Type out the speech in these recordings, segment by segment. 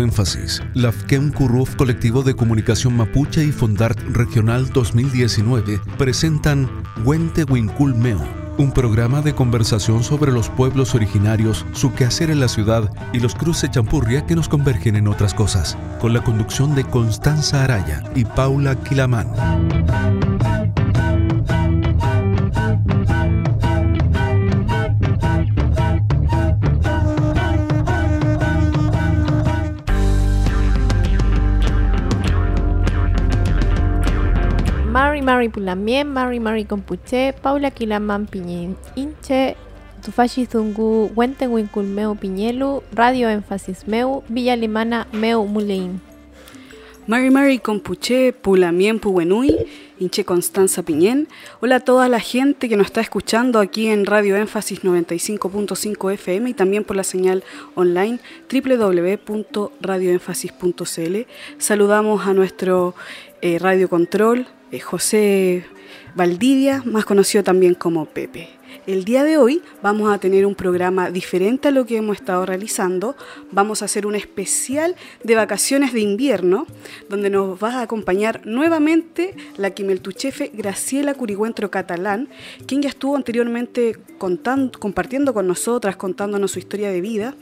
Énfasis, la FKEM Curruf Colectivo de Comunicación Mapuche y Fondart Regional 2019 presentan Huente Wincul Meo, un programa de conversación sobre los pueblos originarios, su quehacer en la ciudad y los cruces champurria que nos convergen en otras cosas, con la conducción de Constanza Araya y Paula Quilamán. Mari Pulamien, Mari Mari Compuche, Paula Quilaman Piñin Inche, Tufashi Zungu, Wenten Meu Piñelu, Radio Énfasis Meu, Villa Alemana Meu Mulein. Mari Mari Compuche, Pulamien Puwenui, Inche Constanza Piñén. Hola a toda la gente que nos está escuchando aquí en Radio Énfasis 95.5 FM y también por la señal online www.radioénfasis.cl. Saludamos a nuestro eh, Radio Control, eh, José Valdivia, más conocido también como Pepe. El día de hoy vamos a tener un programa diferente a lo que hemos estado realizando. Vamos a hacer un especial de vacaciones de invierno, donde nos va a acompañar nuevamente la quimeltuchefe Graciela Curigüentro Catalán, quien ya estuvo anteriormente contando, compartiendo con nosotras, contándonos su historia de vida.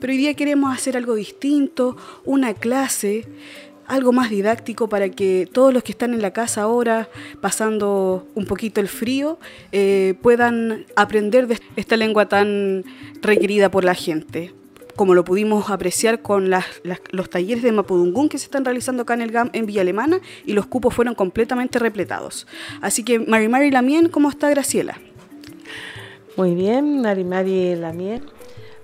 Pero hoy día queremos hacer algo distinto, una clase algo más didáctico para que todos los que están en la casa ahora, pasando un poquito el frío, eh, puedan aprender de esta lengua tan requerida por la gente como lo pudimos apreciar con los talleres de Mapudungún que se están realizando acá en el GAM en Villa Alemana y los cupos fueron completamente repletados. Así que Mari Mari Lamien, ¿cómo está Graciela? Muy bien, Mari Mari Lamien.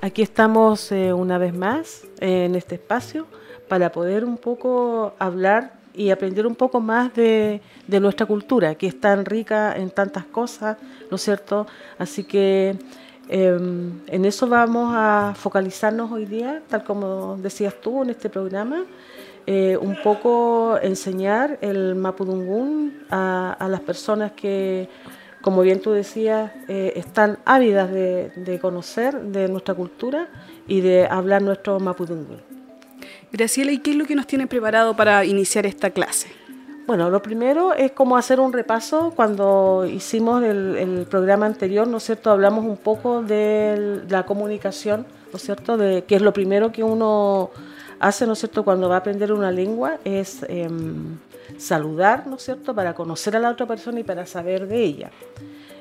Aquí estamos eh, una vez más eh, en este espacio para poder un poco hablar y aprender un poco más de, nuestra cultura, que es tan rica en tantas cosas, ¿no es cierto? Así que eh, en eso vamos a focalizarnos hoy día, tal como decías tú en este programa, eh, un poco enseñar el Mapudungún a, a, las personas que, como bien tú decías, eh, están ávidas de, de conocer de nuestra cultura y de hablar nuestro Mapudungún. Graciela, ¿y qué es lo que nos tiene preparado para iniciar esta clase? Bueno, lo primero es como hacer un repaso. Cuando hicimos el, programa anterior, ¿no es cierto? Hablamos un poco de la comunicación, ¿no es cierto? De que es lo primero que uno hace, ¿no es cierto? Cuando va a aprender una lengua es eh, saludar, ¿no es cierto? Para conocer a la otra persona y para saber de ella.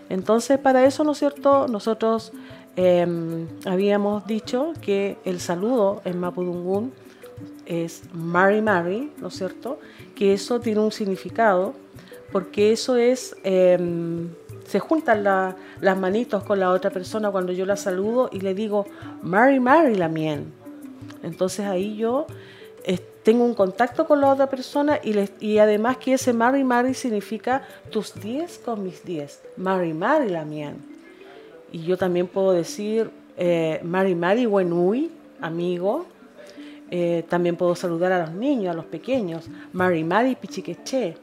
Entonces, para eso, ¿no es cierto? Nosotros eh, habíamos dicho que el saludo en Mapudungún es Mary Mary, ¿no es cierto? Que eso tiene un significado, porque eso es, eh, se juntan la, las manitos con la otra persona cuando yo la saludo y le digo, Mary Mary la mien. Entonces ahí yo tengo un contacto con la otra persona y, además que ese Mary Mary significa tus 10 con mis 10, Mary Mary la mien. Y yo también puedo decir, eh, Mary Mary Wenui, amigo, eh, también puedo saludar a los niños, a los pequeños, Mari Mari Pichiqueche,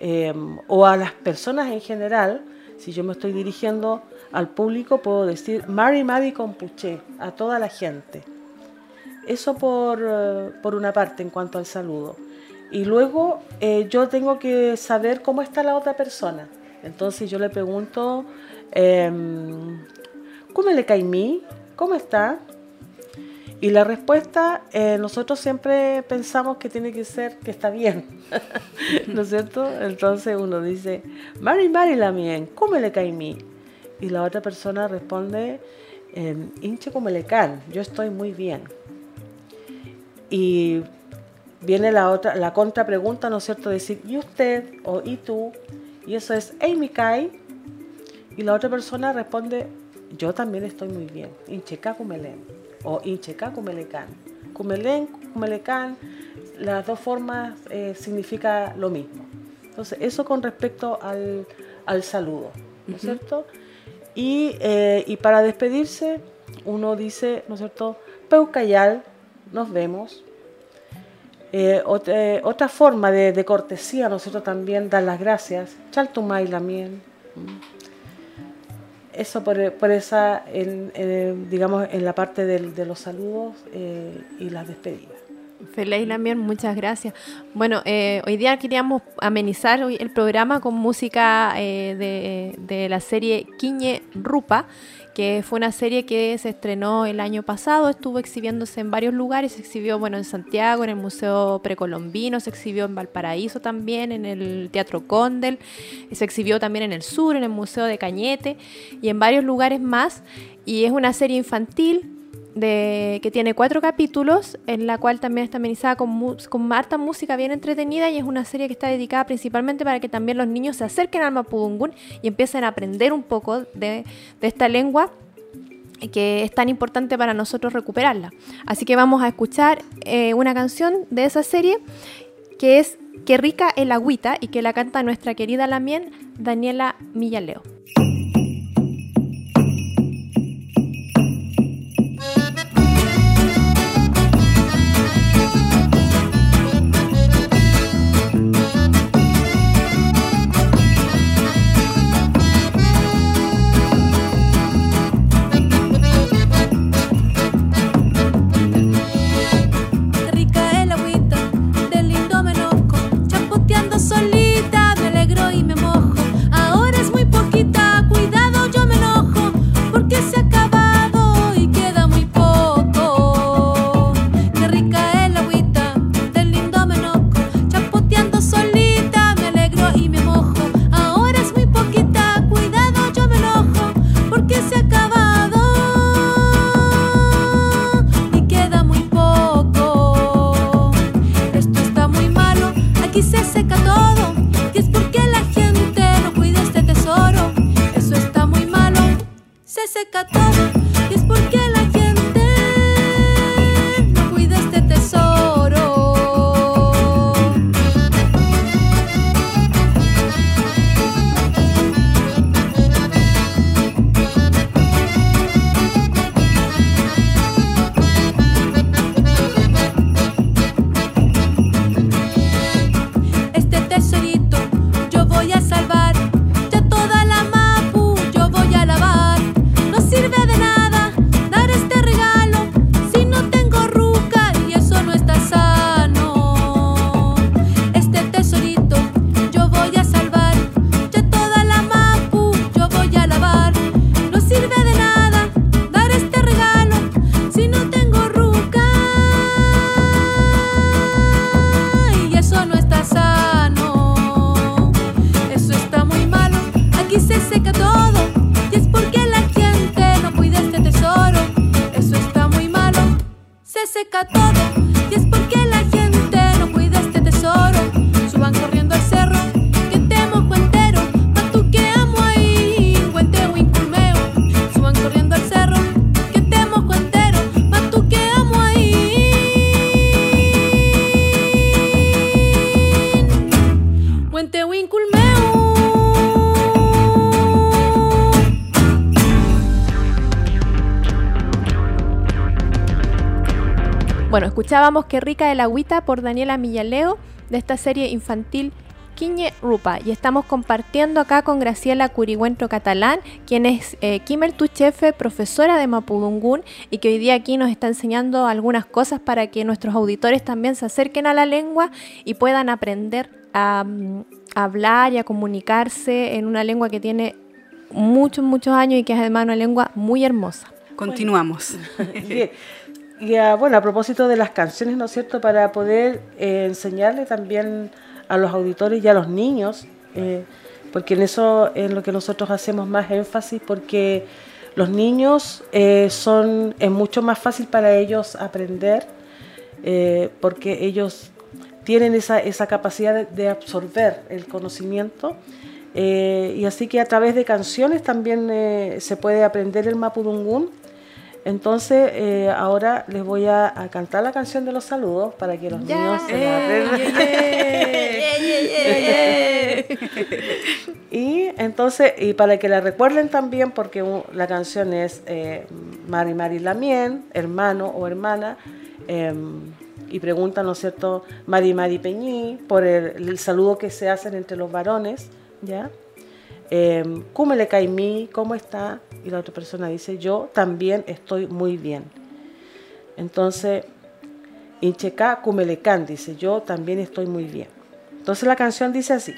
eh, o a las personas en general, si yo me estoy dirigiendo al público, puedo decir Mari Mari Compuche, a toda la gente. Eso por, uh, por una parte en cuanto al saludo. Y luego eh, yo tengo que saber cómo está la otra persona. Entonces yo le pregunto, eh, ¿cómo le cae mí? ¿Cómo está? Y la respuesta, eh, nosotros siempre pensamos que tiene que ser que está bien, ¿no es cierto? Entonces uno dice, Mari Mari la mien, ¿cómo le cae mí? Y la otra persona responde, hinche como le can, yo estoy muy bien. Y viene la otra, la contrapregunta, ¿no es cierto? Decir, ¿y usted? o ¿y tú? Y eso es, hey. Y la otra persona responde, yo también estoy muy bien, hinche cacumelén o Incheca Cumelecán. Cumelén, Cumelecán, las dos formas eh, significa lo mismo. Entonces, eso con respecto al, al saludo, ¿no es uh -huh. cierto? Y, eh, y, para despedirse, uno dice, ¿no es cierto? Peucayal, nos vemos. Eh, otra, otra, forma de, de, cortesía, ¿no es cierto? También dar las gracias. Chaltumay también eso por, por esa, en, digamos, en la parte de, de los saludos eh, y las despedidas. Feliz también, muchas gracias. Bueno, eh, hoy día queríamos amenizar el programa con música eh, de, de, la serie Quiñe Rupa, que fue una serie que se estrenó el año pasado, estuvo exhibiéndose en varios lugares, se exhibió bueno en Santiago, en el Museo Precolombino, se exhibió en Valparaíso también, en el Teatro Condel, se exhibió también en el sur, en el Museo de Cañete y en varios lugares más. Y es una serie infantil que tiene cuatro capítulos, en la cual también está amenizada con, con harta música bien entretenida y es una serie que está dedicada principalmente para que también los niños se acerquen al mapudungún y empiecen a aprender un poco de, esta lengua que es tan importante para nosotros recuperarla. Así que vamos a escuchar eh, una canción de esa serie que es Qué rica el agüita y que la canta nuestra querida Lamien Daniela Millaleo. se catorce Escuchábamos Qué rica el agüita por Daniela Millaleo de esta serie infantil Quiñe Rupa y estamos compartiendo acá con Graciela Curigüentro Catalán, quien es eh, Tuchefe, profesora de Mapudungún y que hoy día aquí nos está enseñando algunas cosas para que nuestros auditores también se acerquen a la lengua y puedan aprender a, mm, hablar y a comunicarse en una lengua que tiene muchos, muchos años y que es además una lengua muy hermosa. Continuamos. Y a, bueno, a propósito de las canciones, ¿no es cierto?, para poder eh, enseñarle también a los auditores y a los niños, eh, porque en eso es lo que nosotros hacemos más énfasis, porque los niños eh, son, es mucho más fácil para ellos aprender, porque ellos tienen esa, esa capacidad de, de, absorber el conocimiento. y así que a través de canciones también se puede aprender el mapudungún entonces, eh, ahora les voy a, cantar la canción de los saludos para que los niños se la y entonces, y para que la recuerden también, porque la canción es eh, Mari Mari Lamien, hermano o hermana, em, y preguntan, ¿no es cierto?, Mari Mari Peñí, por el, el saludo que se hacen entre los varones, ¿ya? Eh, ¿cómo le cae mí? ¿Cómo está? Y la otra persona dice, yo también estoy muy bien. Entonces, Incheca Cumelecán, dice, yo también estoy muy bien. Entonces la canción dice así.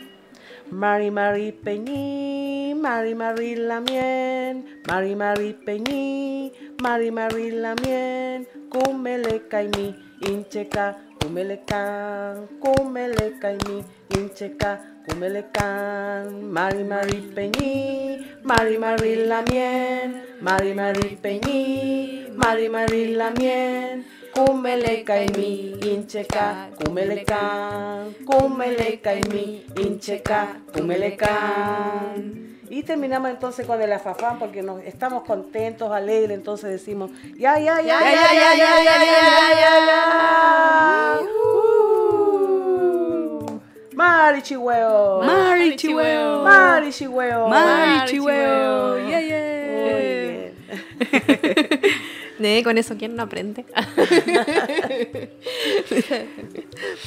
Mari Mari Peñi, Mari Mari Lamien, Mari Mari Peñi, Mari Mari Lamien, Kumele Kaimi, Incheca, Kumelekan, Kumele Kaimi, Incheca, Kumelekan, Mari Mari Peñi, Mari Mari Lamien, Mari Mari Peñi, Mari Mari Lamien, Kumele kaimi incheka kumelekan kumele kaimi incheka kumelekan y terminamos entonces con el afafán porque nos estamos contentos, alegres, entonces decimos ya ya ya ya ya ya ya ya ya ya Mari Chihueo. Mari Chihueo. Mari Chihueo. Mari Chihueo. Yeah, yeah. Ne, con eso, ¿quién no aprende?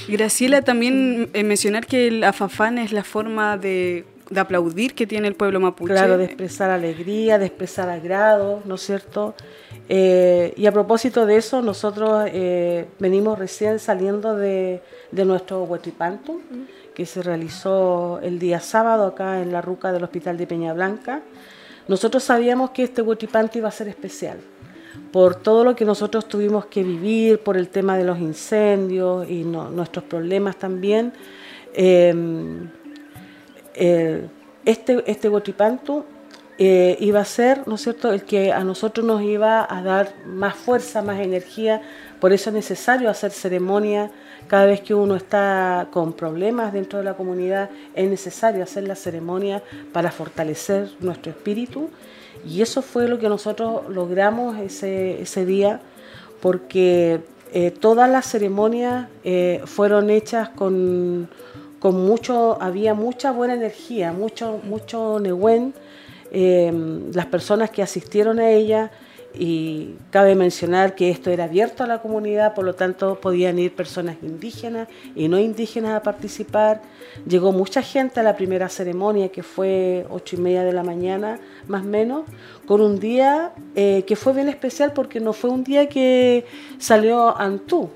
Graciela, también eh, mencionar que el afafán es la forma de, de, aplaudir que tiene el pueblo mapuche. Claro, de expresar alegría, de expresar agrado, ¿no es cierto? Eh, y a propósito de eso, nosotros eh, venimos recién saliendo de, de nuestro Huetripantum, que se realizó el día sábado acá en la ruca del Hospital de Peña Blanca. Nosotros sabíamos que este Huetripantum iba a ser especial por todo lo que nosotros tuvimos que vivir, por el tema de los incendios y nuestros problemas también. Eh, este, este eh, iba a ser, ¿no es cierto?, el que a nosotros nos iba a dar más fuerza, más energía, por eso es necesario hacer ceremonia cada vez que uno está con problemas dentro de la comunidad, es necesario hacer la ceremonia para fortalecer nuestro espíritu y eso fue lo que nosotros logramos ese, ese día, porque eh, todas las ceremonias eh, fueron hechas con, con, mucho, había mucha buena energía, mucho, mucho Nehuen. Eh, las personas que asistieron a ella y cabe mencionar que esto era abierto a la comunidad, por lo tanto podían ir personas indígenas y no indígenas a participar. Llegó mucha gente a la primera ceremonia, que fue ocho y media de la mañana, más o menos, con un día eh, que fue bien especial porque no fue un día que salió Antú,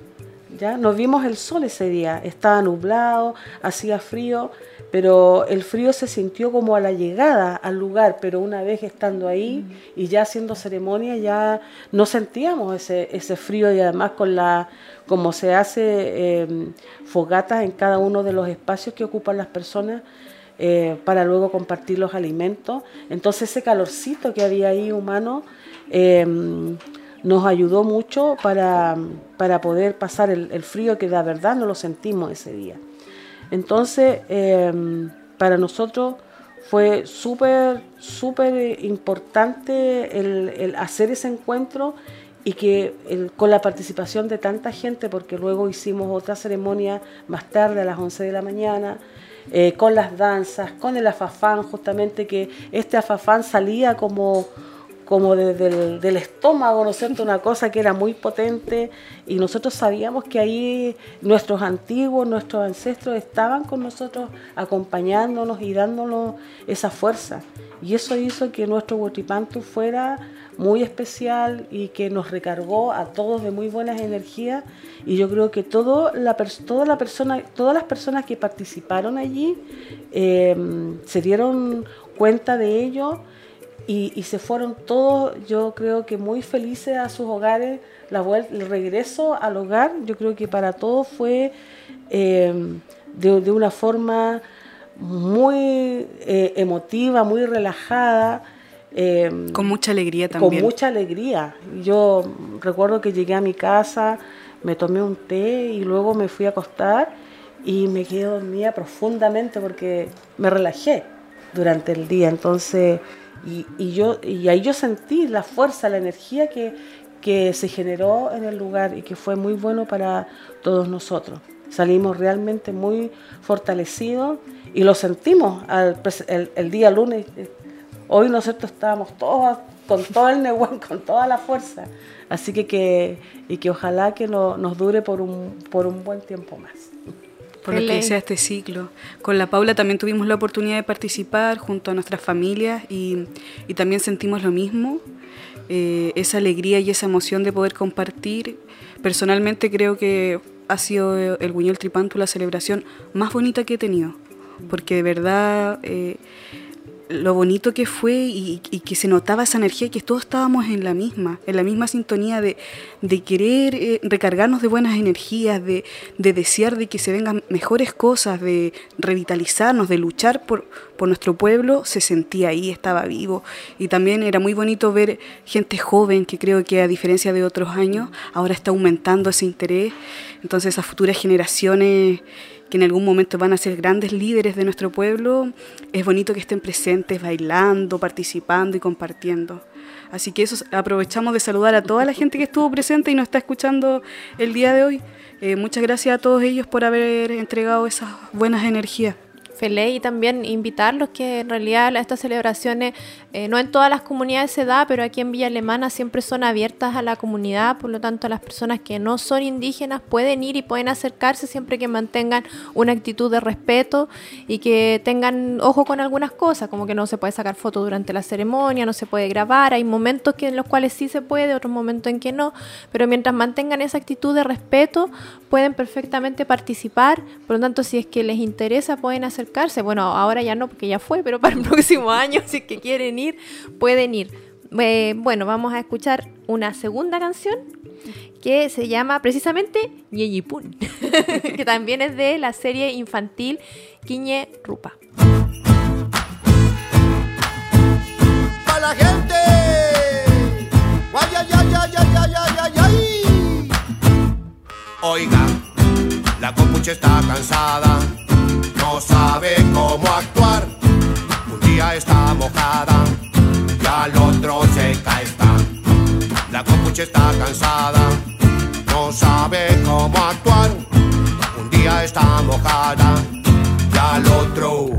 ¿ya? Nos vimos el sol ese día, estaba nublado, hacía frío, pero el frío se sintió como a la llegada al lugar, pero una vez estando ahí y ya haciendo ceremonia ya no sentíamos ese, ese frío y además con la como se hace em, fogatas en cada uno de los espacios que ocupan las personas eh, para luego compartir los alimentos. Entonces ese calorcito que había ahí humano em, nos ayudó mucho para, para poder pasar el, el frío que de verdad no lo sentimos ese día. Entonces, em, para nosotros fue súper, súper importante el, hacer ese encuentro y que con la participación de tanta gente, porque luego hicimos otra ceremonia más tarde a las 11 de la mañana, eh, con las danzas, con el afafán, justamente que este afafán salía como como desde el del estómago, ¿no es cierto? Una cosa que era muy potente y nosotros sabíamos que ahí nuestros antiguos, nuestros ancestros estaban con nosotros acompañándonos y dándonos esa fuerza. Y eso hizo que nuestro Wotipantu fuera muy especial y que nos recargó a todos de muy buenas energías y yo creo que todo la persona, todas las personas que participaron allí eh, se dieron cuenta de ello y, se fueron todos, yo creo que muy felices a sus hogares. La vuelta, el regreso al hogar, yo creo que para todos fue eh, de, una forma muy eh, emotiva, muy relajada. Eh, con mucha alegría también. Con mucha alegría. Yo recuerdo que llegué a mi casa, me tomé un té y luego me fui a acostar y me quedé dormida profundamente porque me relajé durante el día. Entonces, y, yo, y ahí yo sentí la fuerza, la energía que, que se generó en el lugar y que fue muy bueno para todos nosotros. Salimos realmente muy fortalecidos y lo sentimos el, día lunes. Hoy nosotros estábamos todos con todo el neguán, con toda la fuerza. Así que, que y que ojalá que no, nos dure por un, por un buen tiempo más. Por lo que sea este ciclo. Con la Paula también tuvimos la oportunidad de participar junto a nuestras familias y, y también sentimos lo mismo, eh, esa alegría y esa emoción de poder compartir. Personalmente creo que ha sido el Buñuel Tripantu la celebración más bonita que he tenido, porque de verdad... Eh, lo bonito que fue y, que se notaba esa energía, que todos estábamos en la misma, en la misma sintonía de, querer eh, recargarnos de buenas energías, de, desear de que se vengan mejores cosas, de revitalizarnos, de luchar por, nuestro pueblo, se sentía ahí, estaba vivo. Y también era muy bonito ver gente joven, que creo que a diferencia de otros años, ahora está aumentando ese interés. Entonces esas futuras generaciones que en algún momento van a ser grandes líderes de nuestro pueblo, es bonito que estén presentes, bailando, participando y compartiendo. Así que eso aprovechamos de saludar a toda la gente que estuvo presente y nos está escuchando el día de hoy. Eh, muchas gracias a todos ellos por haber entregado esas buenas energías. Feliz y también invitarlos que en realidad estas celebraciones eh, no en todas las comunidades se da, pero aquí en Villa Alemana siempre son abiertas a la comunidad, por lo tanto las personas que no son indígenas pueden ir y pueden acercarse siempre que mantengan una actitud de respeto y que tengan ojo con algunas cosas, como que no se puede sacar fotos durante la ceremonia, no se puede grabar, hay momentos que en los cuales sí se puede, otros momentos en que no, pero mientras mantengan esa actitud de respeto pueden perfectamente participar, por lo tanto si es que les interesa pueden acercarse bueno, ahora ya no porque ya fue, pero para el próximo año, si es que quieren ir, pueden ir. Eh, bueno, vamos a escuchar una segunda canción que se llama precisamente Ñeñipun, que también es de la serie infantil Quiñe Rupa. Para la gente. Oiga, la compucha está cansada no sabe cómo actuar. Un día está mojada y al otro seca está. La copucha está cansada, no sabe cómo actuar. Un día está mojada y al otro.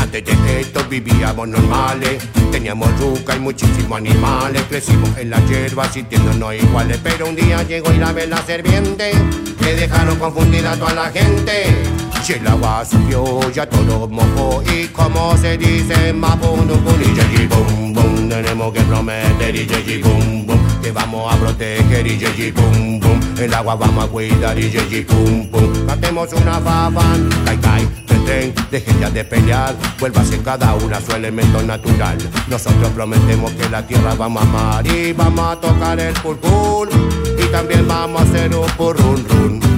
Antes de esto vivíamos normales, teníamos yuca y muchísimos animales, crecimos en la hierba sintiéndonos iguales, pero un día llegó y la vela serviente, que dejaron confundida a toda la gente. El agua subió, ya todo mojó y como se dice, mapundukun y yeji bum bum, tenemos que prometer y bum bum, que vamos a proteger y bum bum, el agua vamos a cuidar y bum bum, cantemos una faban, kai, tren, dejen ya de pelear, vuélvase cada una su elemento natural, nosotros prometemos que la tierra vamos a amar y vamos a tocar el pulpul. Y también vamos a hacer un purrun run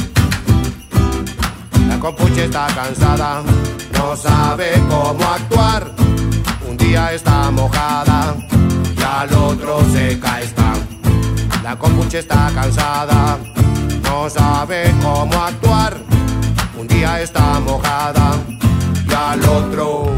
compuche está cansada, no sabe cómo actuar. Un día está mojada y al otro seca está. La compuche está cansada, no sabe cómo actuar. Un día está mojada y al otro.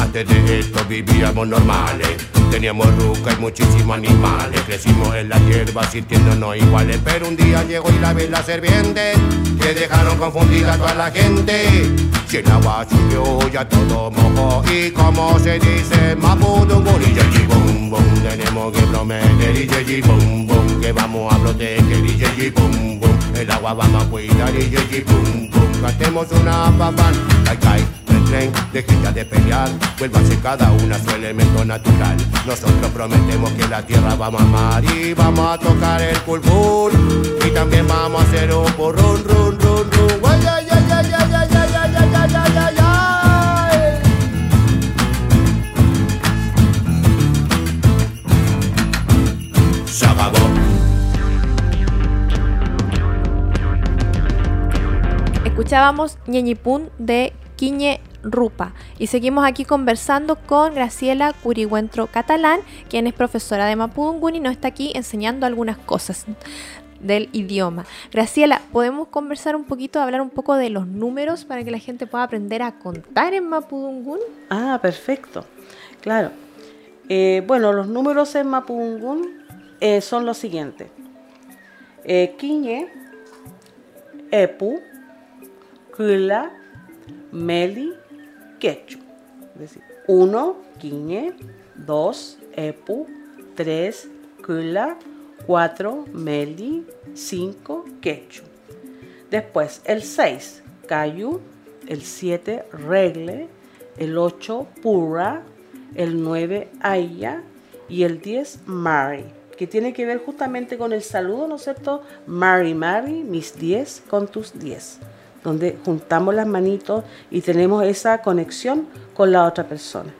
Antes de esto vivíamos normales Teníamos ruca y muchísimos animales. Crecimos en la hierba sintiéndonos iguales. Pero un día llegó y la vela serviente que dejaron confundida a toda la gente. Si el agua subió, ya todo mojó. Y como se dice, mapudungun y yeji bum bum. Tenemos que prometer y yeji bum bum. Que vamos a proteger y yeji bum bum. El agua vamos a cuidar y yeji bum bum. Cantemos una papan, kai kai tren, dejen ya de pelear, vuélvanse cada una su elemento natural. Nosotros prometemos que la tierra vamos a amar y vamos a tocar el pulpul y también vamos a hacer un run run run run. Se Escuchábamos Ñeñipún de Quiñe Rupa. Y seguimos aquí conversando con Graciela Curigüentro Catalán, quien es profesora de Mapudungun y nos está aquí enseñando algunas cosas del idioma. Graciela, ¿podemos conversar un poquito, hablar un poco de los números para que la gente pueda aprender a contar en Mapudungun? Ah, perfecto. Claro. Eh, bueno, los números en Mapudungun eh, son los siguientes. Eh, Quiñe, Epu, Kula, Meli, quechu. Es decir, uno, quiñe, dos, epu, tres, kula, cuatro, meli, cinco, quechu. Después, el seis, Cayu, el 7 Regle, el 8 Pura, el 9 Aya y el 10 Mari, que tiene que ver justamente con el saludo, ¿no es cierto? Mari, Mari, mis 10 con tus 10, donde juntamos las manitos y tenemos esa conexión con la otra persona.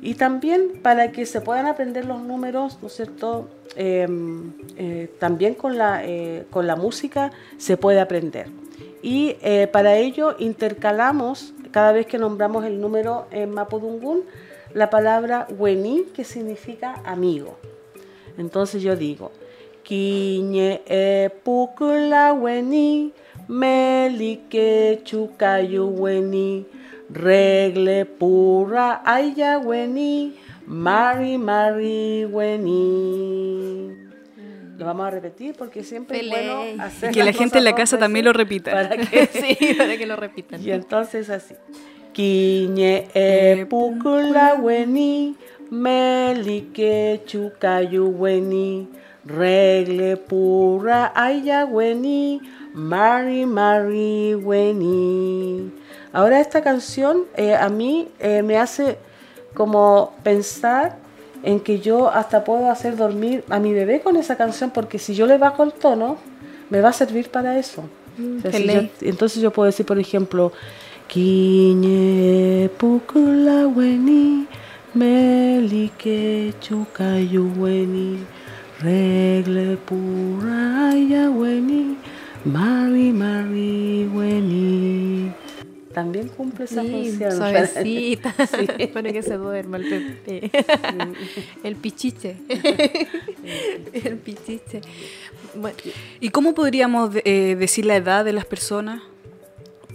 Y también para que se puedan aprender los números, ¿no es cierto? Em, eh, también con la, eh, con la música se puede aprender. Y eh, para ello intercalamos, cada vez que nombramos el número en Mapudungun, la palabra weni, que significa amigo. Entonces yo digo, Kiñe e pukula weni, melike chukayu weni, regle pura aya weni, mari mari weni. Lo vamos a repetir porque siempre es bueno hacer Y que la gente en la casa también lo repita. Para que, Sí, para que lo repitan. y entonces así. Kiñe e pukula weni, melike chukayu weni, regle pura aya weni, mari mari weni. Ahora esta canción eh, a mí eh, me hace como pensar en que yo hasta puedo hacer dormir a mi bebé con esa canción porque si yo le bajo el tono, me va a servir para eso. Yo- ley. entonces yo puedo decir, por ejemplo, Kiñe pukula weni, melike chukayu weni, regle pura ya weni, mari mari weni. También cumple esa función. suavecita, Sí. para que se duerma el bebé. El pichiche. El pichiche. Bueno, ¿Y cómo podríamos eh, decir la edad de las personas?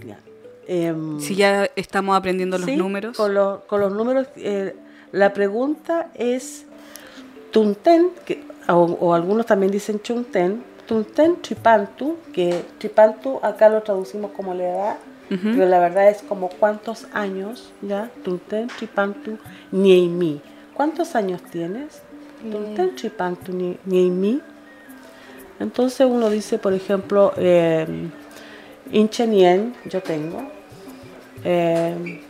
Ya. Em, Si ya estamos aprendiendo los Sí, números. Con, los- con los números, eh, la pregunta es Tunten, que, o, o algunos también dicen Chunten, Tunten Tripantu, que Tripantu acá lo traducimos como la edad, pero la verdad es como cuántos años, ¿ya? Tunten Tripantu Nieimi. ¿Cuántos años tienes? Tunten Tripantu Nie- Nieimi. Entonces uno dice, por ejemplo, eh, Inchenien, yo tengo. Eh,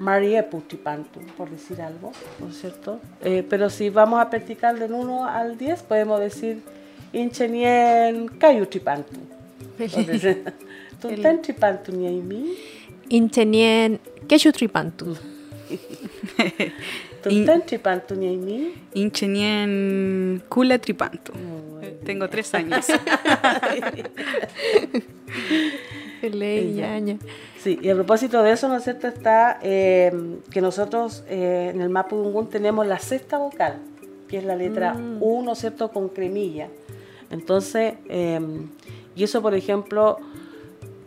Marie Putipantu, por decir algo, ¿no es cierto? Eh, pero si vamos a practicar del 1 al 10, podemos decir Inchenien Kayutipantu. Tunten Tripantu Niaimi, Inchenien Keshutripantu. Tunten Tripantu Niaimi. Inchenien Kula Tripantu. Tengo tres años. Ñaña. Sí, y a propósito de eso, ¿no es cierto? Está eh, que nosotros eh, en el Mapudungun tenemos la sexta vocal, que es la letra U, ¿no es cierto?, con cremilla. Entonces, eh, y eso, por ejemplo,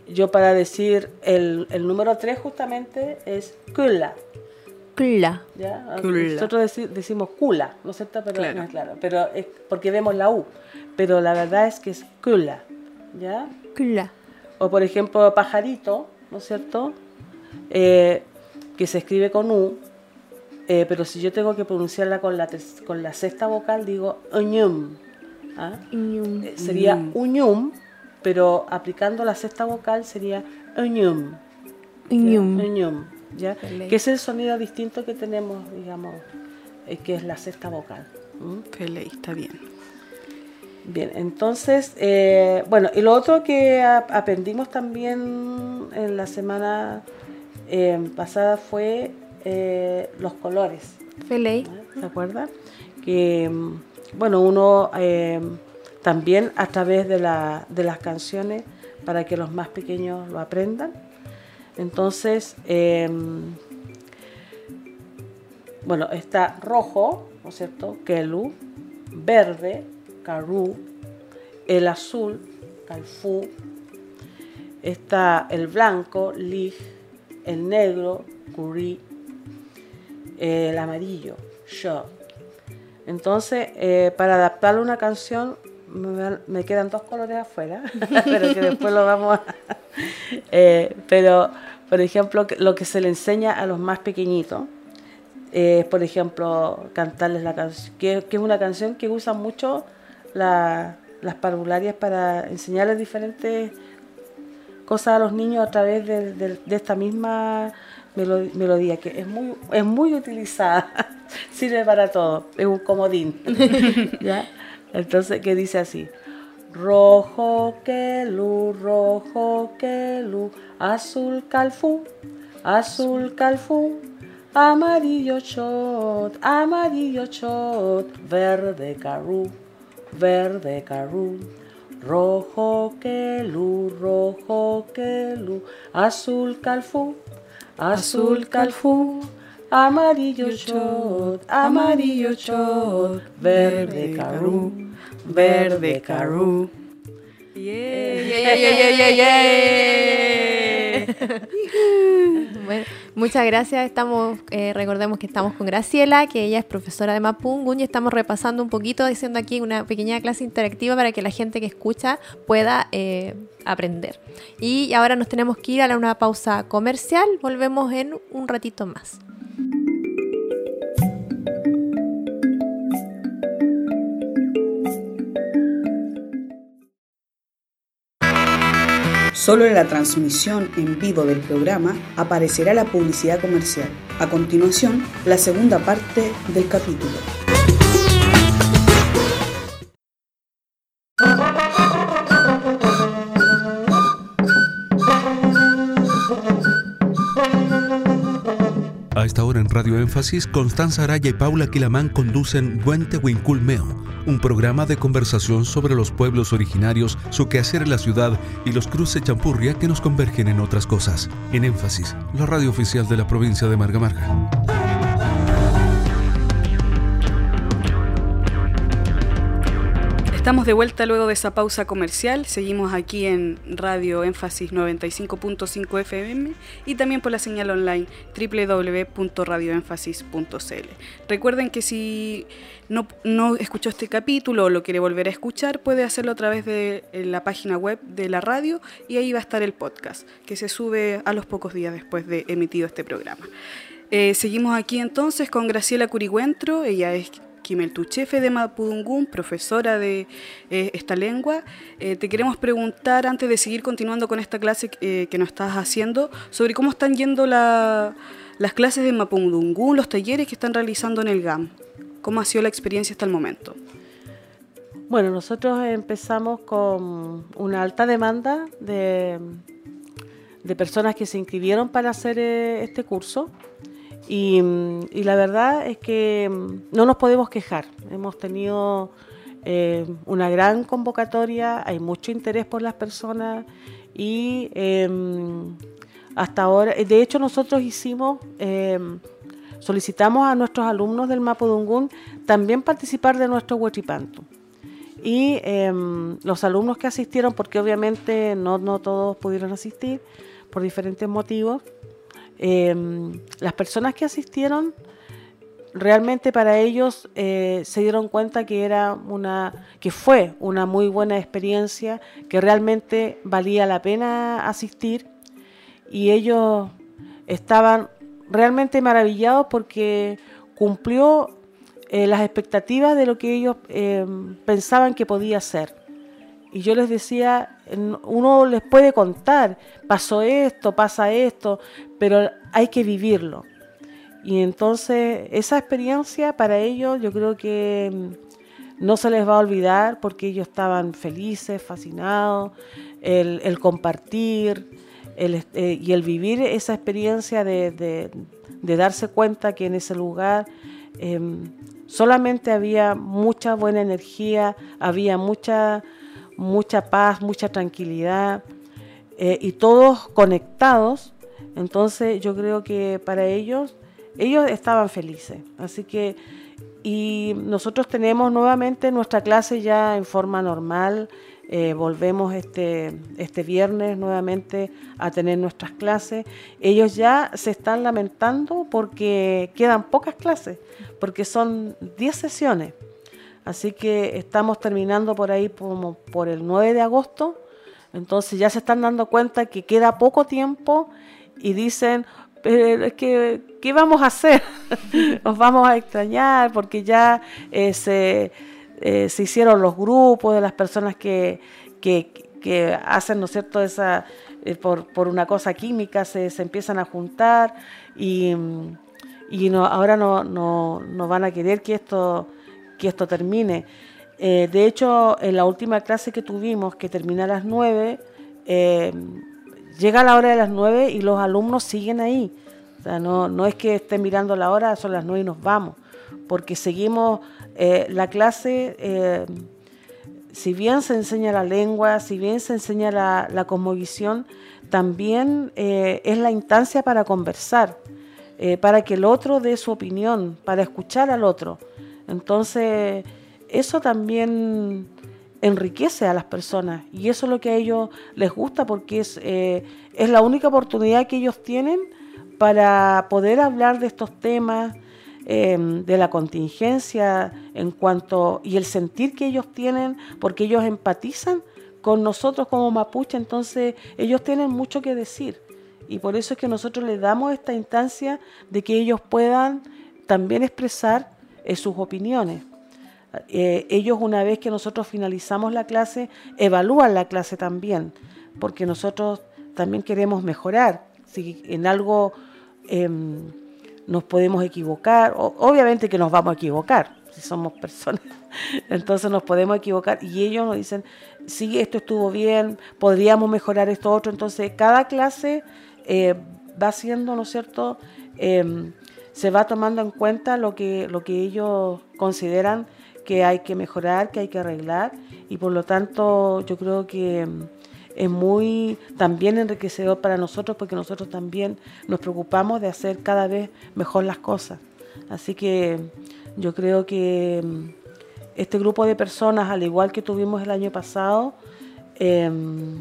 yo para decir el, el número 3 justamente es Kula. Kla. ¿ya? Kula. Nosotros deci- decimos Kula, ¿no es cierto? Pero, Claro. no, claro, pero es porque vemos la U. Pero la verdad es que es Kula, ¿ya? Kla. O por ejemplo, pajarito, ¿no es cierto? Eh, que se escribe con U, eh, pero si yo tengo que pronunciarla con la, con la sexta vocal, digo uñum. ¿ah? Eh, sería uñum, pero aplicando la sexta vocal sería uñum. ¿ya? Uñum, ¿ya? Excelente. Que es el sonido distinto que tenemos, digamos, que es la sexta vocal. Pelé, está bien. Bien, entonces, eh, bueno, y lo otro que aprendimos también en la semana eh, pasada fue eh, los colores, Pelé. ¿no? ¿se acuerdan? Que, bueno, uno también a través de, la- de las canciones, para que los más pequeños lo aprendan, entonces, bueno, está rojo, ¿no es cierto? Kelu, verde, Karu, el azul, Kalfu, está el blanco, Lig, el negro, Kuri, el amarillo, Sho. Entonces, eh, para adaptarle una canción, me, quedan dos colores afuera, pero que después lo vamos a... Eh, pero, por ejemplo, lo que se le enseña a los más pequeñitos, es, por ejemplo, cantarles la canción, que, que es una canción que usan mucho la- las parvularias para enseñarles diferentes cosas a los niños a través de, esta misma melodía, que es muy, es muy utilizada, sirve para todo, es un comodín. Entonces, que dice así. Rojo que luz, rojo que luz, azul calfú, azul calfú, amarillo chot, amarillo chot, verde carú, verde carú. Rojo que luz, rojo que luz, azul calfú, azul calfú, amarillo chot, amarillo chot, verde carú verde carú. muchas gracias. Estamos, eh, recordemos que estamos con Graciela, que ella es profesora de Mapungun y estamos repasando un poquito, diciendo aquí una pequeña clase interactiva para que la gente que escucha pueda eh, aprender. Y ahora nos tenemos que ir a una pausa comercial. Volvemos en un ratito más. Solo en la transmisión en vivo del programa aparecerá la publicidad comercial. A continuación, la segunda parte del capítulo. A esta hora en Radio Énfasis, Constanza Araya y Paula Quilamán conducen Huente Meo un programa de conversación sobre los pueblos originarios, su quehacer en la ciudad y los cruces champurria que nos convergen en otras cosas. En énfasis, la radio oficial de la provincia de Marga Marga. Estamos de vuelta luego de esa pausa comercial. Seguimos aquí en Radio Énfasis 95.5 FM y también por la señal online www.radioénfasis.cl. Recuerden que si no, escuchó este capítulo o lo quiere volver a escuchar, puede hacerlo a través de la página web de la radio y ahí va a estar el podcast que se sube a los pocos días después de emitido este programa. Eh, seguimos aquí entonces con Graciela Curigüentro, ella es Tuchefe de Mapudungún, profesora de eh, esta lengua. Eh, te queremos preguntar, antes de seguir continuando con esta clase eh, que nos estás haciendo, sobre cómo están yendo las clases de Mapudungún, los talleres que están realizando en el GAM. ¿Cómo ha sido la experiencia hasta el momento? Bueno, nosotros empezamos con una alta demanda de, de personas que se inscribieron para hacer este curso. Y, la verdad es que mm, no nos podemos quejar. Hemos tenido eh, una gran convocatoria, hay mucho interés por las personas y em, hasta ahora, de hecho nosotros hicimos, em, solicitamos a nuestros alumnos del Mapudungún también participar de nuestro Huachipantu. Y em, los alumnos que asistieron, porque obviamente no, no todos pudieron asistir por diferentes motivos, Em, las personas que asistieron realmente para ellos eh, se dieron cuenta que era una que fue una muy buena experiencia que realmente valía la pena asistir. Y ellos estaban realmente maravillados porque cumplió eh, las expectativas de lo que ellos em, pensaban que podía ser y yo les decía, uno les puede contar, pasó esto, pasa esto, pero hay que vivirlo. Y entonces esa experiencia para ellos yo creo que mm, no se les va a olvidar porque ellos estaban felices, fascinados, el, compartir eh, y el vivir esa experiencia de, darse cuenta que en ese lugar em, solamente había mucha buena energía, había mucha mucha paz, mucha tranquilidad eh, y todos conectados. Entonces yo creo que para ellos, ellos estaban felices. Así que, y nosotros tenemos nuevamente nuestra clase ya en forma normal. Eh, volvemos este, este viernes nuevamente a tener nuestras clases. Ellos ya se están lamentando porque quedan pocas clases, porque son 10 sesiones. Así que estamos terminando por ahí como por el 9 de agosto. Entonces ya se están dando cuenta que queda poco tiempo y dicen, pero es que, ¿qué vamos a hacer? Nos vamos a extrañar porque ya eh, se, eh, se, hicieron los grupos de las personas que, que, hacen, ¿no es cierto?, esa, eh, por, por, una cosa química se, se empiezan a juntar y, y no, ahora no, no, no, van a querer que esto, que esto termine. Eh, de hecho, en la última clase que tuvimos, que termina a las 9, eh, llega la hora de las 9 y los alumnos siguen ahí. O sea, no, no es que estén mirando la hora, son las 9 y nos vamos, porque seguimos eh, la clase, eh, si bien se enseña la lengua, si bien se enseña la, la cosmovisión, también eh, es la instancia para conversar, para que el otro dé su opinión, para escuchar al otro. Entonces, eso también enriquece a las personas y eso es lo que a ellos les gusta porque es, es la única oportunidad que ellos tienen para poder hablar de estos temas, Em, de la contingencia en cuanto y el sentir que ellos tienen, porque ellos empatizan con nosotros como mapuche, entonces ellos tienen mucho que decir. Y por eso es que nosotros les damos esta instancia de que ellos puedan también expresar eh, sus opiniones. Eh, ellos una vez que nosotros finalizamos la clase, evalúan la clase también, porque nosotros también queremos mejorar. Si en algo em, nos podemos equivocar, obviamente que nos vamos a equivocar, si somos personas, entonces nos podemos equivocar y ellos nos dicen, sí, esto estuvo bien, podríamos mejorar esto otro, entonces cada clase eh, va siendo, ¿no es cierto?, em, se va tomando en cuenta lo que, lo que ellos consideran que hay que mejorar, que hay que arreglar y por lo tanto yo creo que em, es muy también enriquecedor para nosotros porque nosotros también nos preocupamos de hacer cada vez mejor las cosas. Así que yo creo que mm, este grupo de personas, al igual que tuvimos el año pasado, em,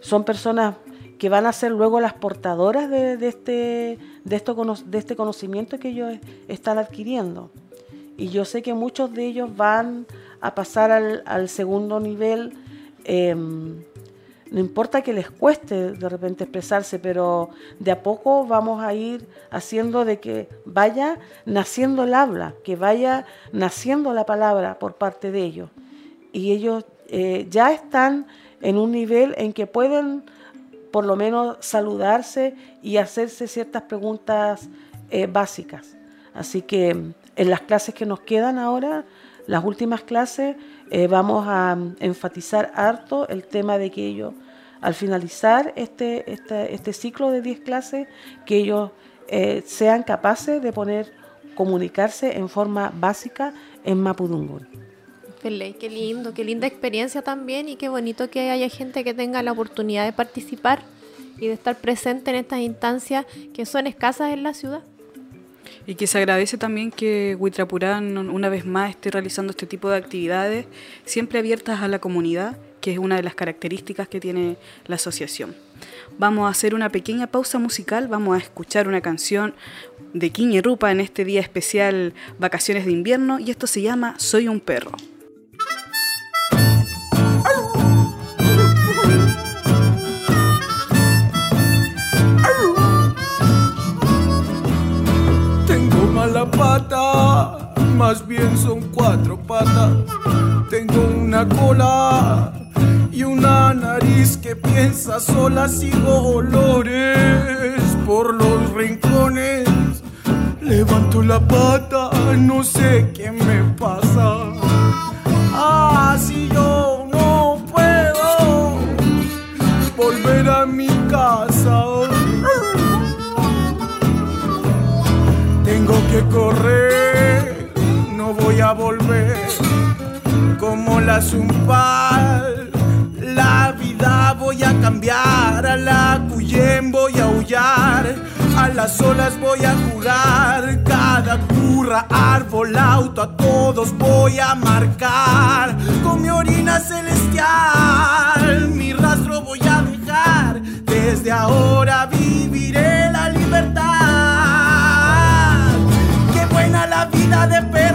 son personas que van a ser luego las portadoras de, este, de, esto, de este conocimiento que ellos están adquiriendo. Y yo sé que muchos de ellos van a pasar al, segundo nivel em, no importa que les cueste de repente expresarse, pero de a poco vamos a ir haciendo de que vaya naciendo el habla, que vaya naciendo la palabra por parte de ellos. Y ellos eh, ya están en un nivel en que pueden por lo menos saludarse y hacerse ciertas preguntas eh, básicas. Así que en las clases que nos quedan ahora, las últimas clases, eh, vamos a enfatizar harto el tema de que ellos, al finalizar este, este, este ciclo de 10 clases, que ellos eh, sean capaces de poner, comunicarse en forma básica en Mapudungun. Qué lindo, qué linda experiencia también y qué bonito que haya gente que tenga la oportunidad de participar y de estar presente en estas instancias que son escasas en la ciudad. Y que se agradece también que Huitrapurán una vez más esté realizando este tipo de actividades, siempre abiertas a la comunidad, que es una de las características que tiene la asociación. Vamos a hacer una pequeña pausa musical, vamos a escuchar una canción de Quiñe Rupa en este día especial Vacaciones de Invierno y esto se llama Soy un perro. La pata, más bien son cuatro patas. Tengo una cola y una nariz que piensa sola, sigo olores por los rincones. Levanto la pata, no sé qué me pasa. Ah, si yo que correr, no voy a volver como la zumpal. La vida voy a cambiar, a la cuyen voy a aullar, a las olas voy a jugar, cada curra, árbol, auto, a todos voy a marcar. Con mi orina celestial, mi rastro voy a dejar, desde ahora viviré de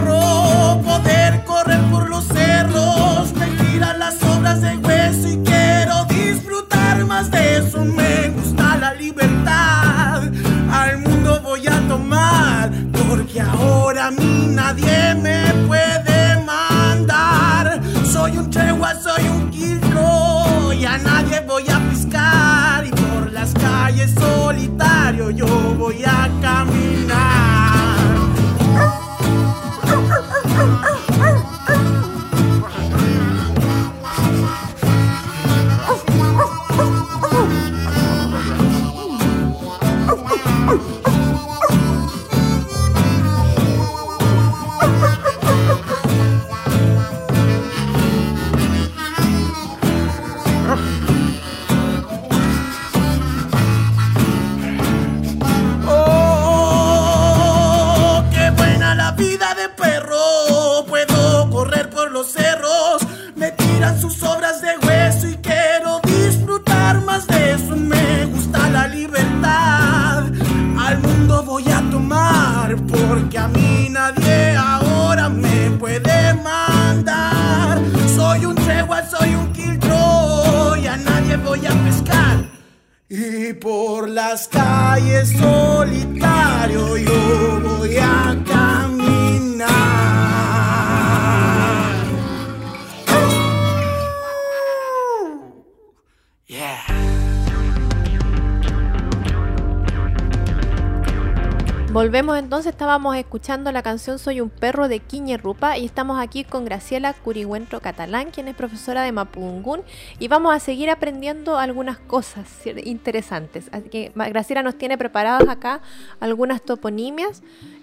Volvemos entonces, estábamos escuchando la canción Soy un perro de Quiñe Rupa y estamos aquí con Graciela Curigüentro Catalán, quien es profesora de Mapudungún y vamos a seguir aprendiendo algunas cosas interesantes. Así que Graciela nos tiene preparadas acá algunas toponimias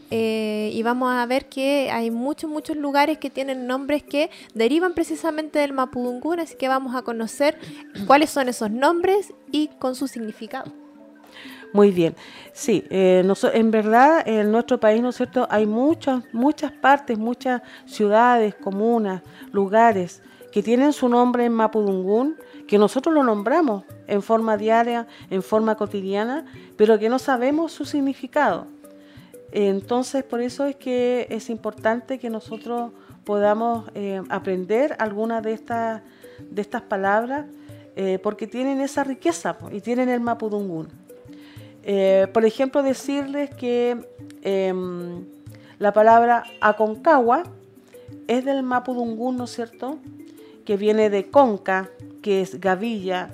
eh, y vamos a ver que hay muchos, muchos lugares que tienen nombres que derivan precisamente del Mapudungún, así que vamos a conocer cuáles son esos nombres y con su significado. Muy bien. Sí, eh, en verdad en nuestro país, ¿no es cierto? Hay muchas, muchas partes, muchas ciudades, comunas, lugares que tienen su nombre en Mapudungún, que nosotros lo nombramos en forma diaria, en forma cotidiana, pero que no sabemos su significado. Entonces, por eso es que es importante que nosotros podamos eh, aprender algunas de estas, de estas palabras, eh, porque tienen esa riqueza y tienen el Mapudungún. Eh, por ejemplo, decirles que em, la palabra Aconcagua es del Mapudungún, ¿no es cierto? Que viene de conca, que es gavilla,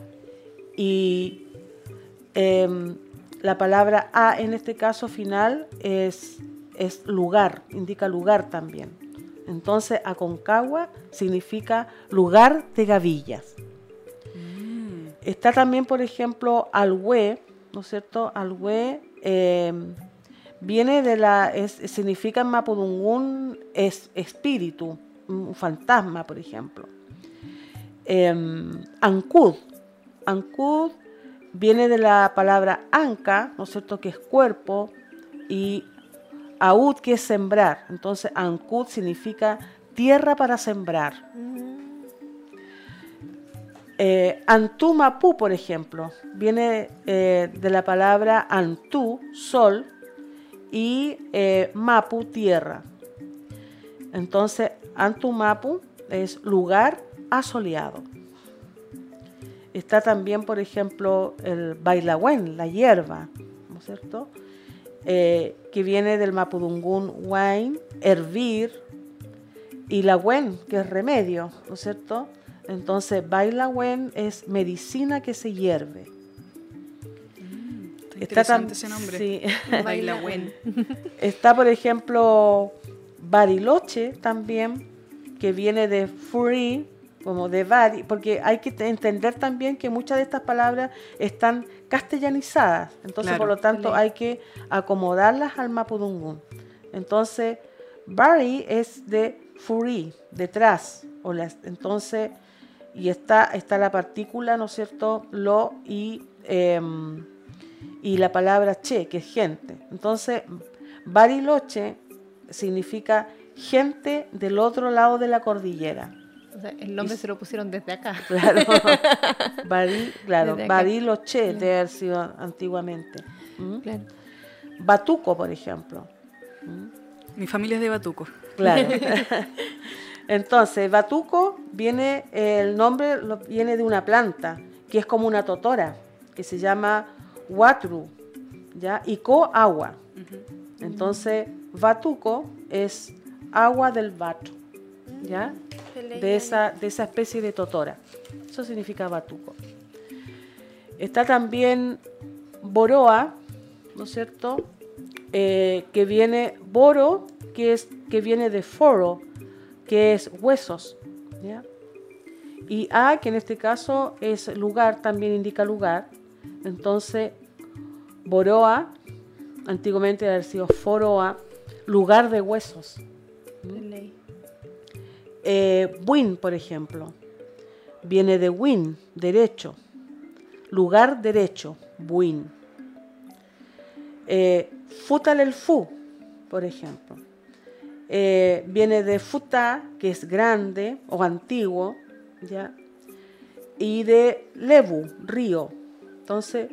y em, la palabra a en este caso final es, es lugar, indica lugar también. Entonces, Aconcagua significa lugar de gavillas. Está también, por ejemplo, Alhue, ¿no es cierto? Alhue eh, viene de la, es- significa en Mapudungún es espíritu, un fantasma, por ejemplo. Em, Ancud, Ancud viene de la palabra anca, ¿no es cierto? Que es cuerpo, y aud, que es sembrar. Entonces, Ancud significa tierra para sembrar. Eh, Antú Mapú, por ejemplo, viene eh, de la palabra Antú, sol, y eh, Mapu, tierra. Entonces, Antú Mapu es lugar asoleado. Está también, por ejemplo, el bailagüen, la hierba, ¿no es cierto? Eh, que viene del mapudungún wine, hervir, y la wen, que es remedio, ¿no es cierto? Entonces, bailagüen es medicina que se hierve. Está tam- interesante ese nombre. sí. Está, por ejemplo, Bariloche también, que viene de free, como de bari, porque hay que te- entender también que muchas de estas palabras están castellanizadas, entonces Claro. por lo tanto hay que acomodarlas al mapudungún. Entonces, bari es de free, detrás, o las, entonces, y está, está la partícula, ¿no es cierto?, lo y... em, y la palabra che, que es gente. Entonces, Bariloche significa gente del otro lado de la cordillera. O sea, el nombre se lo pusieron desde acá. Claro, Bari- claro Desde acá. Bariloche debe haber sido antiguamente. ¿Mm? Claro. Batuco, por ejemplo. Mi familia es de Batuco. Claro. Entonces, Batuco viene, el nombre viene de una planta, que es como una totora, que se llama Watru, ¿ya? Y co agua. Entonces, Batuco es agua del vato, ¿ya? De esa, de esa especie de totora. Eso significa Batuco. Está también Boroa, ¿no es cierto? Eh, que viene boro, que, es, que viene de foro, que es huesos. ¿ya? Y a, que en este caso es lugar, también indica lugar. Entonces, boroa, antiguamente había sido foroa, lugar de huesos. Eh, buin, por ejemplo, viene de win, derecho. Lugar derecho, buin. Eh, futal el fu, por ejemplo. Eh, viene de futa, que es grande o antiguo, ¿ya? y de levu, río. Entonces,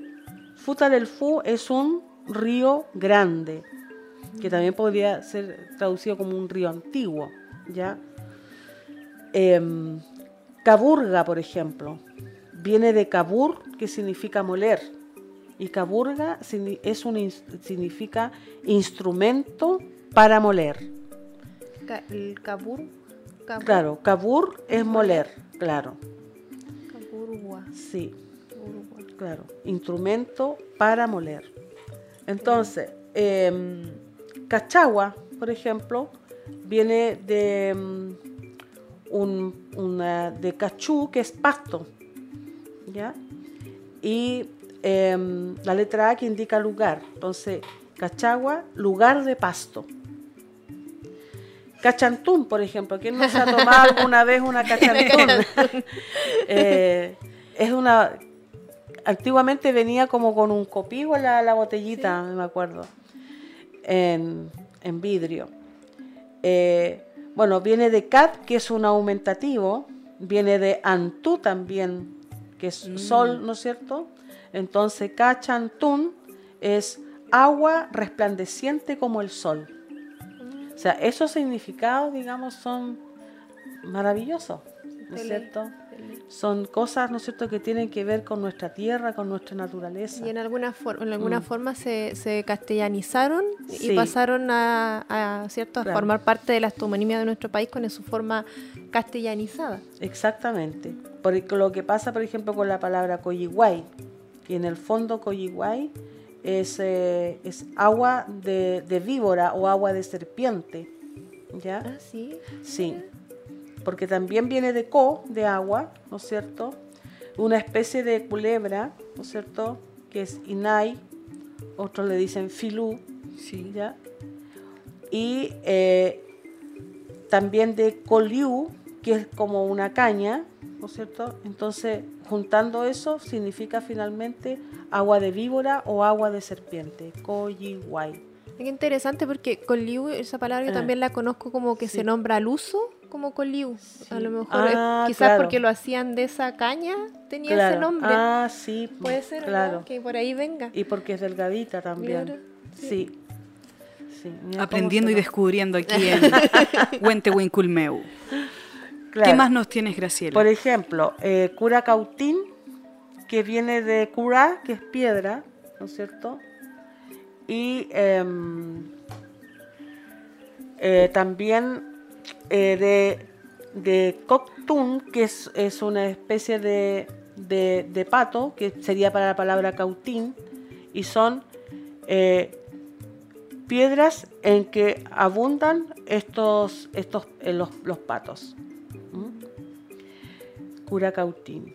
futa del fu es un río grande, que también podría ser traducido como un río antiguo. ¿ya? Em, caburga, por ejemplo, viene de cabur, que significa moler. Y caburga es un, significa instrumento para moler. ¿El cabur? Claro, cabur es moler, claro. Caburgua. Sí. Claro, instrumento para moler. Entonces, em, cachagua, por ejemplo, viene de em, un, una, de cachú, que es pasto. ¿Ya? Y em, la letra A que indica lugar. Entonces, cachagua, lugar de pasto. Cachantún, por ejemplo. ¿Quién no se ha tomado alguna vez una cachantún? Eh, es una... Antiguamente venía como con un copigo la, la botellita, me acuerdo, en, vidrio. Eh, bueno, viene de cat, que es un aumentativo, viene de antú también, que es mm. sol, ¿no es cierto? Entonces, cachantún es agua resplandeciente como el sol. O sea, esos significados, digamos, son maravillosos, ¿no es cierto? Son cosas, ¿no es cierto?, que tienen que ver con nuestra tierra, con nuestra naturaleza. Y en alguna, en alguna mm. forma se, se, castellanizaron y pasaron a, ¿cierto? a formar parte de la toponimia de nuestro país con su forma castellanizada. Exactamente. Por lo que pasa, por ejemplo, con la palabra coyiguay, que en el fondo coyiguay es, eh, es agua de, de, víbora o agua de serpiente. ¿Ya? Ah, sí. Sí. Porque también viene de co, de agua, ¿no es cierto? Una especie de culebra, ¿no es cierto? Que es inai, otros le dicen filú, sí. ¿ya? Y eh, también de coliu, que es como una caña, ¿no es cierto? Entonces, juntando eso, significa finalmente agua de víbora o agua de serpiente, Koyiwai. Es interesante porque Coliu, esa palabra yo ah. también la conozco como que se nombra al uso como Coliu. A lo mejor ah, quizás porque lo hacían de esa caña tenía ese nombre. Ah, sí. Puede ser claro. que por ahí venga. Y porque es delgadita también. sí. Aprendiendo y descubriendo aquí en Huentehuinculmeu. ¿Qué más nos tienes, Graciela? Por ejemplo, eh, cura cautín que viene de cura, que es piedra, ¿no es cierto? Y em, eh, también eh, de, de coctún, que es, una especie de, de, pato, que sería para la palabra cautín, y son eh, piedras en que abundan estos, estos los, los, patos. ¿Mm? Cura cautín.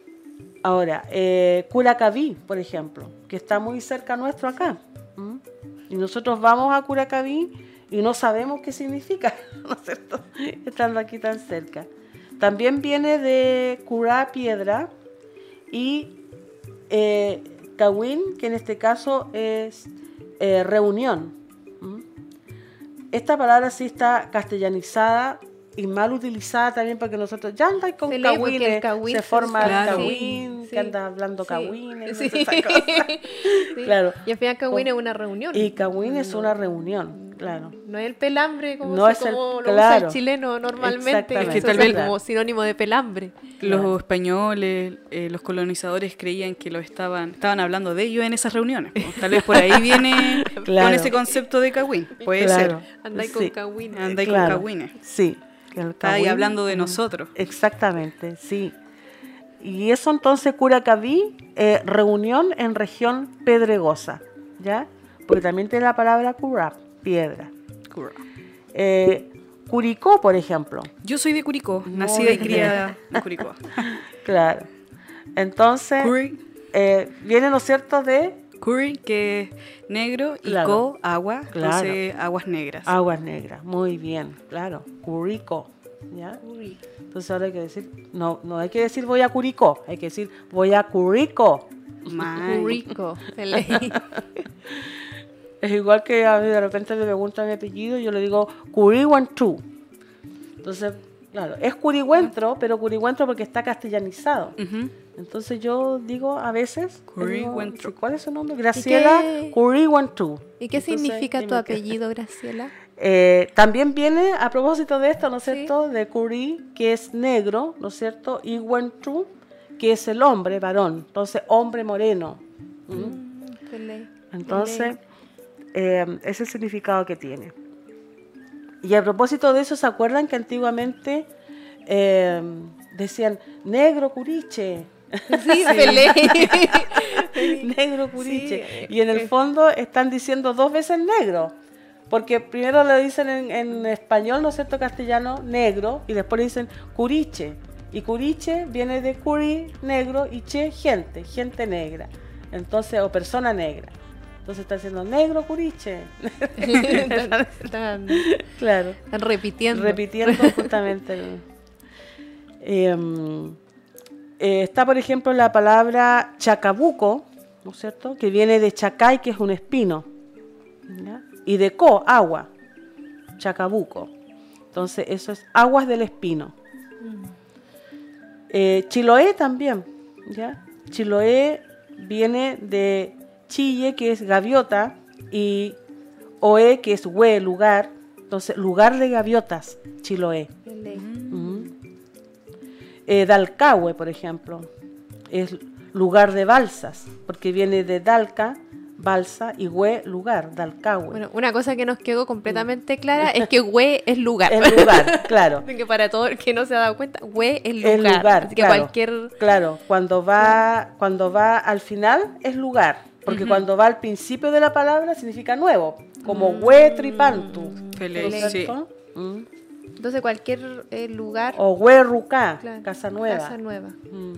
Ahora, eh, Curacaví, por ejemplo, que está muy cerca nuestro acá. Y nosotros vamos a Curacaví y no sabemos qué significa, ¿no es cierto? Estando aquí tan cerca. También viene de Curá Piedra y eh, que en este caso es eh, reunión. Esta palabra sí está castellanizada y mal utilizada también porque nosotros ya andáis con cagüines, se forma el cagüín, que anda hablando cagüines, sí. claro. Y al final cagüín es una reunión. Y cagüín es una reunión, claro. No es el pelambre como, no es el, lo usa el chileno normalmente, es que tal vez como sinónimo de pelambre. Los españoles, eh, los colonizadores creían que lo estaban estaban hablando de ellos en esas reuniones. Tal vez por ahí viene con ese concepto de cagüín, puede ser. Andáis con cagüines. Andáis con cagüines. Sí. Está ahí hablando de nosotros. Exactamente, sí. Y eso entonces Curacaví, eh, reunión en región pedregosa, ¿ya? porque también tiene la palabra curap, piedra. Eh, Curicó, por ejemplo. Yo soy de Curicó, nacida y criada en Curicó. claro. Entonces, eh, viene, ¿no es cierto?, de... Curry, que es negro, y co, agua, entonces aguas negras. Aguas negras, muy bien, claro. Curicó, ¿ya? Entonces ahora hay que decir, no, no hay que decir voy a Curicó, hay que decir voy a Curicó. Curicó, Es igual que a mí de repente me preguntan mi apellido, yo le digo Curihuantú. Entonces, claro, es Curihuentro, pero Curihuentro porque está castellanizado. Entonces yo digo a veces, ¿cuál es su nombre? Graciela Curihuantú. ¿Y qué significa tu apellido, Graciela? Eh, también viene, a propósito de esto, ¿no es cierto?, de Curi, que es negro, ¿no es cierto?, y Huentru, que es el hombre, varón, entonces hombre moreno. ¿Mm? Mm, entonces, eh, ese es el significado que tiene. Y a propósito de eso, ¿se acuerdan que antiguamente eh, decían negro curiche? Sí, negro curiche. y en el fondo están diciendo dos veces negro. Porque primero le dicen en, en, español, ¿no es cierto?, castellano, negro, y después le dicen curiche. Y curiche viene de curi, negro, y che, gente, gente negra. Entonces, o persona negra. Entonces está diciendo negro curiche. están, claro. Están repitiendo. Repitiendo justamente. Em, eh, está, por ejemplo, la palabra chacabuco, ¿no es cierto? Que viene de chacay, que es un espino. Y de co, agua. Chacabuco. Entonces, eso es aguas del espino. Mm. Eh, Chiloé también. ¿ya? Chiloé viene de Chille, que es gaviota, y Oe, que es hue, lugar. Entonces, lugar de gaviotas, Chiloé. Mm. Eh, Dalcahue, por ejemplo, es lugar de balsas, porque viene de Dalca, balsa, y hue, lugar, Dalcahue. Bueno, una cosa que nos quedó completamente clara es que hue es lugar. Es lugar, claro. que para todo el que no se ha dado cuenta, hue es lugar. Es lugar, Así que claro, cualquier... Claro, cuando va, cuando va al final es lugar porque cuando va al principio de la palabra significa nuevo, como mm. huetripantu. Mm. Entonces cualquier eh, lugar... O huerruca, casa nueva. Casa nueva. Mm.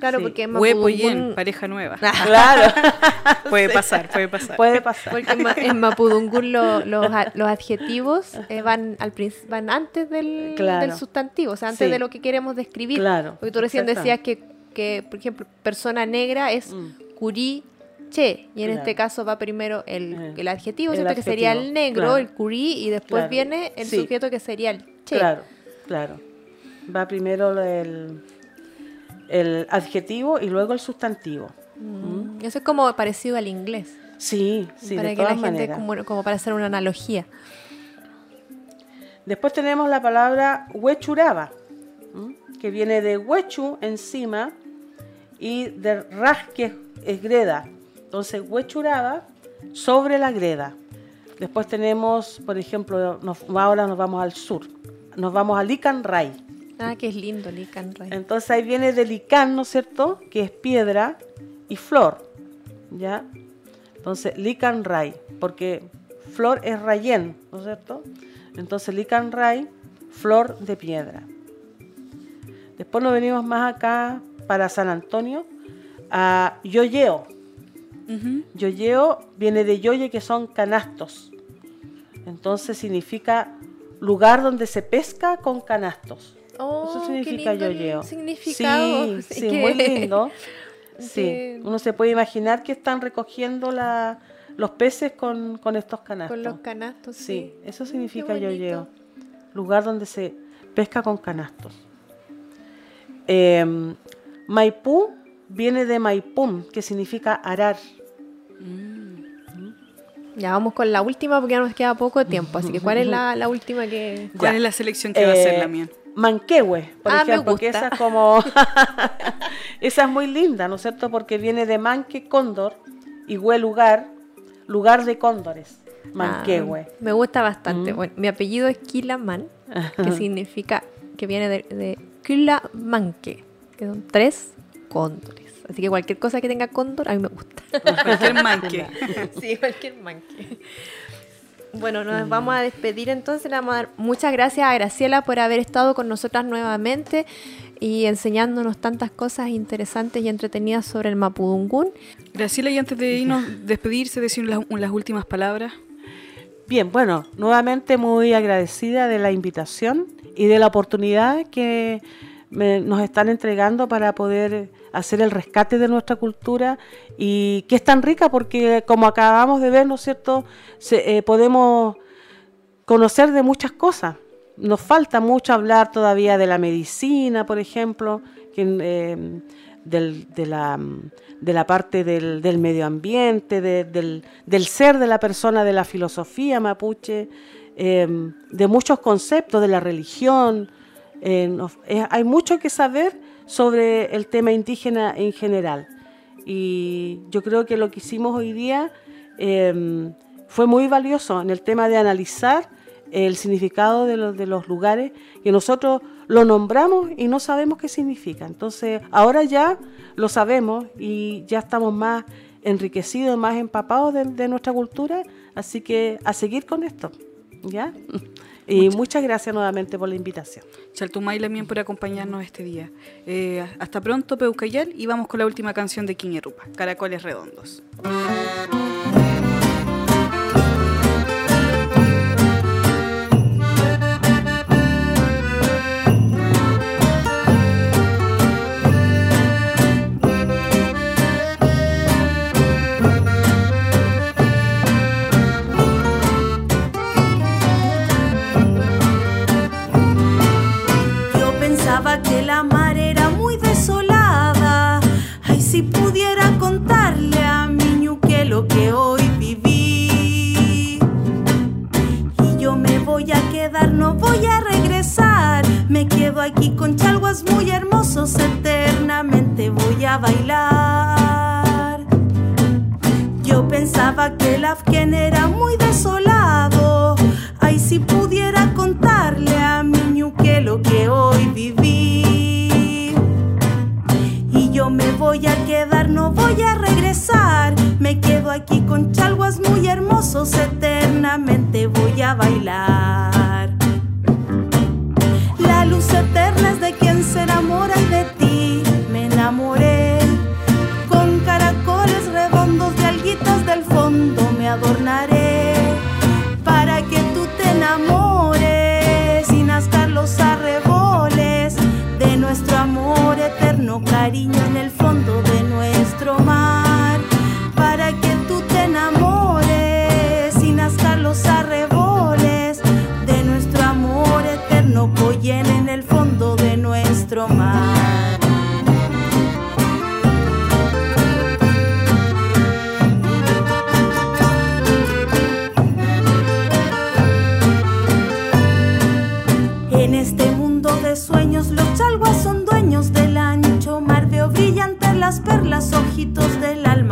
Claro, porque en Mapudungun... pareja nueva. claro. puede pasar, puede pasar. Puede pasar. Porque en, Mapudungun los, los, adjetivos eh, van al van antes del, del sustantivo, o sea, antes de lo que queremos describir. Claro. Porque tú recién decías que, que, por ejemplo, persona negra es curí che, y en este caso va primero el, eh, el adjetivo, que sería el negro, el curí, y después viene el sujeto que sería el che. Claro, claro. Va primero el, el adjetivo y luego el sustantivo. Mm, eso es como parecido al inglés. Sí, sí, para que la gente, como, para hacer una analogía. Después tenemos la palabra huechuraba, que viene de huechu encima y de raj, que es greda. Entonces, huechuraba sobre la greda. Después tenemos, por ejemplo, ahora nos vamos al sur. Nos vamos a Lican Ray. Ah, que es lindo Lican Ray. Entonces ahí viene de Lican, ¿no es cierto? Que es piedra y flor. ¿Ya? Entonces, Lican Ray, porque flor es rayén, ¿no es cierto? Entonces, Lican Ray, flor de piedra. Después nos venimos más acá para San Antonio a Yoyeo. Yoyeo viene de yoye, que son canastos. Entonces significa lugar donde se pesca con canastos. Oh, Eso significa yoyeo. Significado. Sí, sí, muy lindo. Sí, uno se puede imaginar que están recogiendo la, los peces con, estos canastos. Con los canastos, sí. eso significa yoyeo. Lugar donde se pesca con canastos. Em, Maipú viene de Maipún, que significa arar. Ya vamos con la última porque ya nos queda poco tiempo. Así que, ¿cuál es la, última que.? ¿Cuál es la selección que va a hacer la mía? Manquehue, por ah, ejemplo, porque esa es como. esa es muy linda, ¿no es cierto? Porque viene de manque, cóndor, y hue, lugar, lugar de cóndores. Manquehue. Ah, me gusta bastante. Mm. Bueno, mi apellido es Kilaman, que significa. que viene de, de Kila Manque, que son tres cóndores. Así que cualquier cosa que tenga cóndor, a mí me gusta. Cualquier manque. sí, cualquier manque. Bueno, nos vamos a despedir entonces. Le vamos a dar muchas gracias a Graciela por haber estado con nosotras nuevamente y enseñándonos tantas cosas interesantes y entretenidas sobre el Mapudungún. Graciela, y antes de irnos, despedirse, decir las, las últimas palabras. Bien, bueno, nuevamente muy agradecida de la invitación y de la oportunidad que nos están entregando para poder hacer el rescate de nuestra cultura y que es tan rica porque como acabamos de ver, ¿no es cierto?, eh, podemos conocer de muchas cosas. Nos falta mucho hablar todavía de la medicina, por ejemplo, eh, de, la, parte del, medio ambiente, del, ser de la persona, de la filosofía mapuche, eh, de muchos conceptos, de la religión, eh, eh, hay mucho que saber sobre el tema indígena en general. Y yo creo que lo que hicimos hoy día em, fue muy valioso en el tema de analizar el significado de, los, lugares que nosotros lo nombramos y no sabemos qué significa. Entonces, ahora ya lo sabemos y ya estamos más enriquecidos, más empapados de, de nuestra cultura, así que a seguir con esto, ¿ya? Y muchas, gracias nuevamente por la invitación. Chaltumay también por acompañarnos este día. Eh, hasta pronto, Peucayal, y vamos con la última canción de Quiñerupa, Caracoles Redondos. Bailar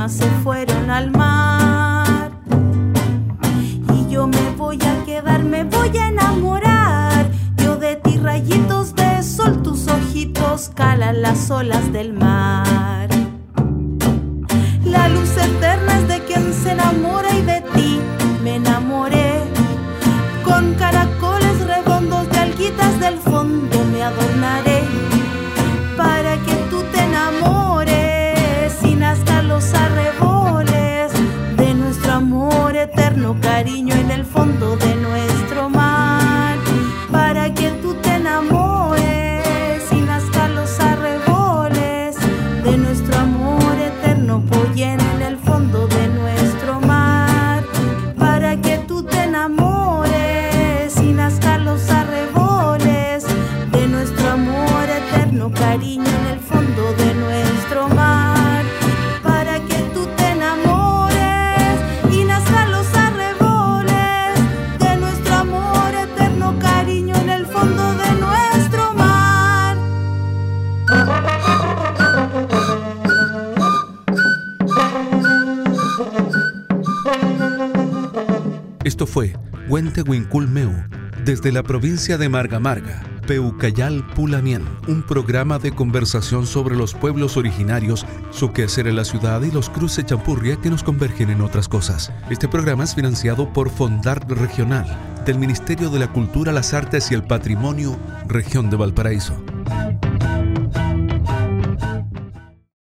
se fueron al mar. Y yo me voy a quedar, me voy a enamorar. Yo de ti, rayitos de sol, tus ojitos calan las olas del mar. Esto fue Huente Meu, desde la provincia de Marga Marga, Peucayal Pulamien, un programa de conversación sobre los pueblos originarios, su quehacer en la ciudad y los cruces champurria que nos convergen en otras cosas. Este programa es financiado por Fondart Regional, del Ministerio de la Cultura, las Artes y el Patrimonio, Región de Valparaíso.